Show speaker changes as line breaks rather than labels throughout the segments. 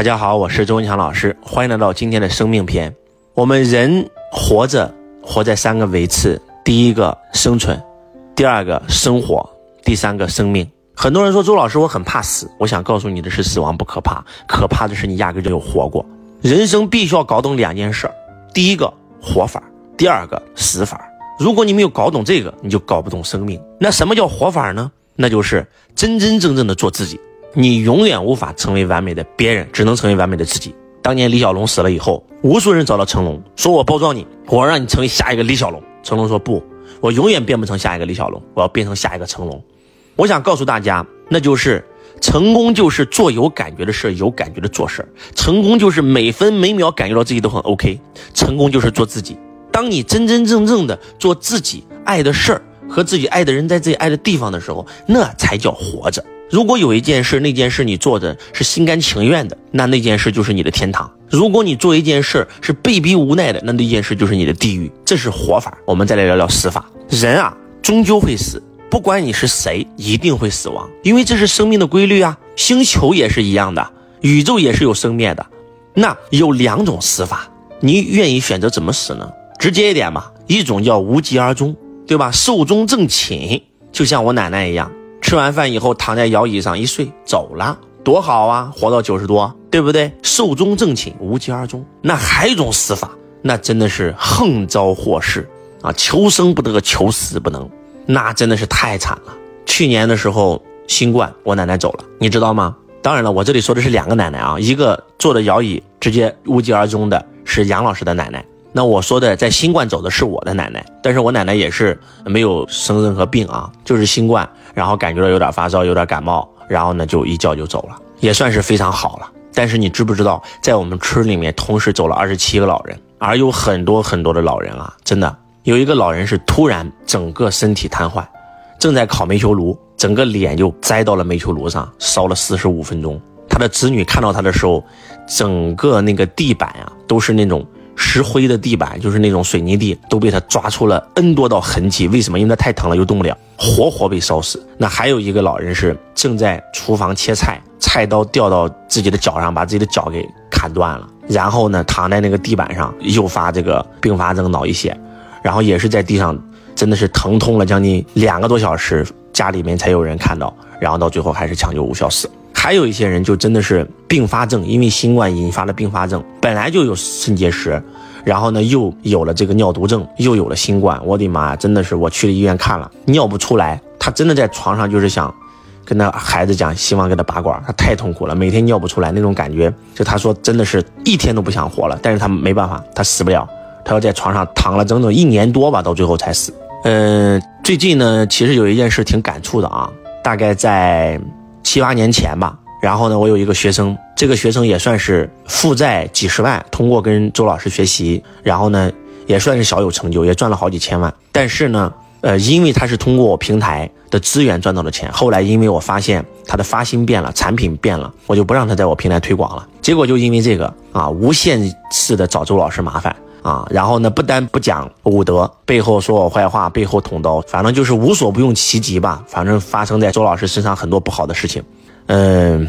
大家好，我是周文强老师，欢迎来到今天的生命篇。我们人活着，活在三个维次：第一个生存，第二个生活，第三个生命。很多人说周老师我很怕死，我想告诉你的是，死亡不可怕，可怕的是你压根就没有活过。人生必须要搞懂两件事：第一个活法，第二个死法。如果你没有搞懂这个，你就搞不懂生命。那什么叫活法呢？那就是真真正正的做自己。你永远无法成为完美的别人，只能成为完美的自己。当年李小龙死了以后，无数人找到成龙，说我包装你，我要让你成为下一个李小龙。成龙说不，我永远变不成下一个李小龙，我要变成下一个成龙。我想告诉大家，那就是成功就是做有感觉的事，有感觉的做事。成功就是每分每秒感觉到自己都很 OK。成功就是做自己。当你真真正正的做自己爱的事儿和自己爱的人在自己爱的地方的时候，那才叫活着。如果有一件事，那件事你做的是心甘情愿的，那那件事就是你的天堂；如果你做一件事是被逼无奈的，那那件事就是你的地狱。这是活法。我们再来聊聊死法。人啊，终究会死，不管你是谁，一定会死亡，因为这是生命的规律啊。星球也是一样的，宇宙也是有生灭的。那有两种死法，你愿意选择怎么死呢？直接一点嘛，一种叫无疾而终，对吧？寿终正寝，就像我奶奶一样，吃完饭以后躺在摇椅上一睡走了，多好啊，活到九十多，对不对？寿终正寝，无疾而终。那还有一种死法，那真的是横遭祸事啊，求生不得，求死不能，那真的是太惨了。去年的时候新冠，我奶奶走了，你知道吗？当然了，我这里说的是两个奶奶啊，一个坐着摇椅直接无疾而终的是杨老师的奶奶。那我说的在新冠走的是我的奶奶，但是我奶奶也是没有生任何病啊，就是新冠，然后感觉到有点发烧，有点感冒，然后呢就一觉就走了，也算是非常好了。但是你知不知道，在我们村里面同时走了二十七个老人，而有很多很多的老人啊，真的有一个老人是突然整个身体瘫痪，正在烤煤球炉，整个脸就栽到了煤球炉上，烧了四十五分钟。他的子女看到他的时候，整个那个地板啊都是那种。石灰的地板就是那种水泥地，都被他抓出了 N 多道痕迹。为什么？因为他太疼了，又动不了，活活被烧死。那还有一个老人是正在厨房切菜，菜刀掉到自己的脚上，把自己的脚给砍断了。然后呢，躺在那个地板上，诱发这个并发症脑溢血，然后也是在地上，真的是疼痛了将近两个多小时，家里面才有人看到，然后到最后还是抢救无效死。还有一些人就真的是并发症，因为新冠引发了并发症，本来就有肾结石，然后呢又有了这个尿毒症，又有了新冠。我的妈呀，真的是我去了医院看了，尿不出来。他真的在床上就是想跟他孩子讲，希望给他拔管，他太痛苦了，每天尿不出来那种感觉，就他说真的是一天都不想活了。但是他没办法，他死不了，他要在床上躺了整整一年多吧，到最后才死。嗯，最近呢，其实有一件事挺感触的啊，大概在。七八年前吧，然后呢，我有一个学生，这个学生也算是负债几十万，通过跟周老师学习，然后呢，也算是小有成就，也赚了好几千万。但是呢，呃，因为他是通过我平台的资源赚到的钱，后来因为我发现他的发心变了，产品变了，我就不让他在我平台推广了。结果就因为这个啊，无限次的找周老师麻烦。啊，然后呢，不单不讲武德，背后说我坏话，背后捅刀，反正就是无所不用其极吧。反正发生在周老师身上很多不好的事情。嗯，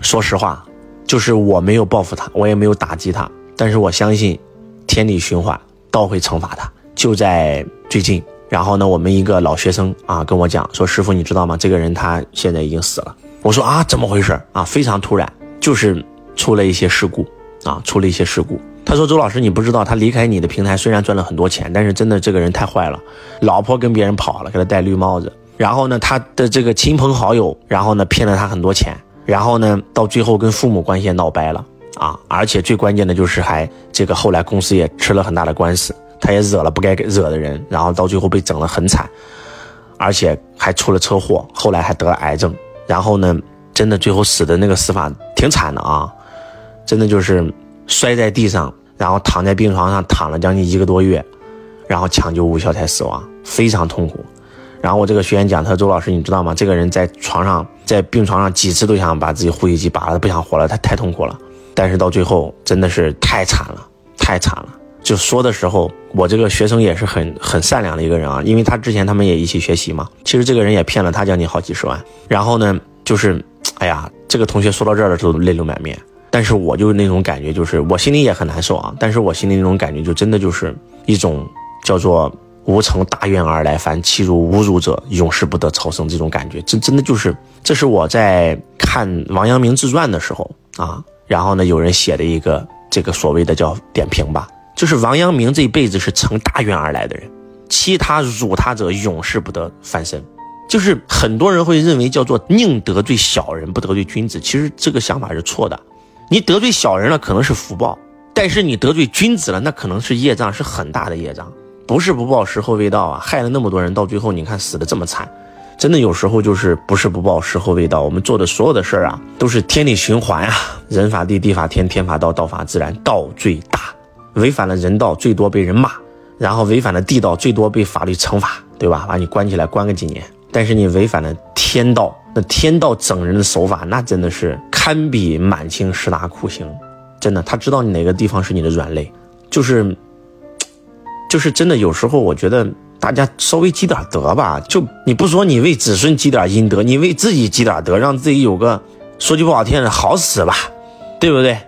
说实话，就是我没有报复他，我也没有打击他，但是我相信，天理循环，道会惩罚他。就在最近，然后呢，我们一个老学生啊跟我讲说，师傅你知道吗？这个人他现在已经死了。我说啊，怎么回事啊？非常突然，就是出了一些事故啊，出了一些事故。他说：“周老师，你不知道，他离开你的平台虽然赚了很多钱，但是真的这个人太坏了，老婆跟别人跑了，给他戴绿帽子。然后呢，他的这个亲朋好友，然后呢骗了他很多钱，然后呢到最后跟父母关系也闹掰了啊！而且最关键的就是还这个后来公司也吃了很大的官司，他也惹了不该惹的人，然后到最后被整得很惨，而且还出了车祸，后来还得了癌症。然后呢，真的最后死的那个死法挺惨的啊，真的就是摔在地上。”然后躺在病床上躺了将近一个多月，然后抢救无效才死亡，非常痛苦。然后我这个学员讲，他说：“周老师，你知道吗？这个人在床上，在病床上几次都想把自己呼吸机拔了，不想活了，他太痛苦了。但是到最后真的是太惨了，太惨了。就说的时候，我这个学生也是很很善良的一个人啊，因为他之前他们也一起学习嘛。其实这个人也骗了他将近好几十万。然后呢，就是，哎呀，这个同学说到这儿的时候泪流满面。但是我就是那种感觉，就是我心里也很难受啊。但是我心里那种感觉，就真的就是一种叫做“无成大愿而来，凡欺辱侮辱者，永世不得超生”这种感觉。这真的就是，这是我在看王阳明自传的时候啊，然后呢，有人写的一个这个所谓的叫点评吧，就是王阳明这一辈子是成大愿而来的人，欺他辱他者，永世不得翻身。就是很多人会认为叫做宁得罪小人，不得罪君子。其实这个想法是错的。你得罪小人了，可能是福报；但是你得罪君子了，那可能是业障，是很大的业障。不是不报，时候未到啊！害了那么多人，到最后你看死的这么惨，真的有时候就是不是不报，时候未到。我们做的所有的事儿啊，都是天理循环啊，人法地，地法天，天法道，道法自然，道最大。违反了人道，最多被人骂；然后违反了地道，最多被法律惩罚，对吧？把你关起来，关个几年。但是你违反了天道，那天道整人的手法，那真的是堪比满清十大酷刑，真的。他知道你哪个地方是你的软肋，就是，就是真的。有时候我觉得大家稍微积点德吧，就你不说你为子孙积点阴德，你为自己积点德，让自己有个说句不好听的好死吧，对不对？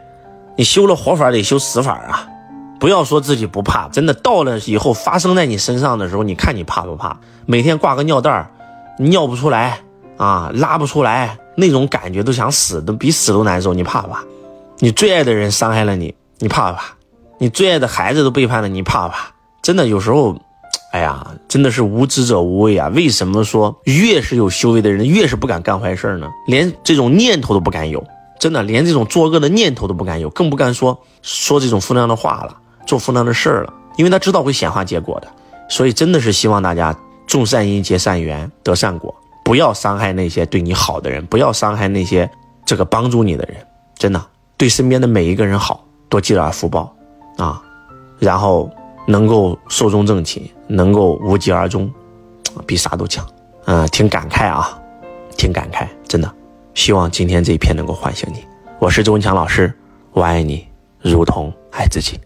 你修了活法得修死法啊，不要说自己不怕，真的到了以后发生在你身上的时候，你看你怕不怕？每天挂个尿袋。尿不出来啊，拉不出来，那种感觉都想死，都比死都难受。你怕不怕？你最爱的人伤害了你，你怕不怕？你最爱的孩子都背叛了你，怕不怕？真的有时候，哎呀，真的是无知者无畏啊！为什么说越是有修为的人，越是不敢干坏事呢？连这种念头都不敢有，真的连这种作恶的念头都不敢有，更不敢说说这种负能量的话了，做负能量的事了，因为他知道会显化结果的。所以真的是希望大家。种善因结善缘得善果，不要伤害那些对你好的人，不要伤害那些这个帮助你的人，真的对身边的每一个人好，多积点福报啊，然后能够寿终正寝，能够无疾而终，比啥都强。嗯，挺感慨啊，挺感慨，真的。希望今天这一篇能够唤醒你。我是周文强老师，我爱你，如同爱自己。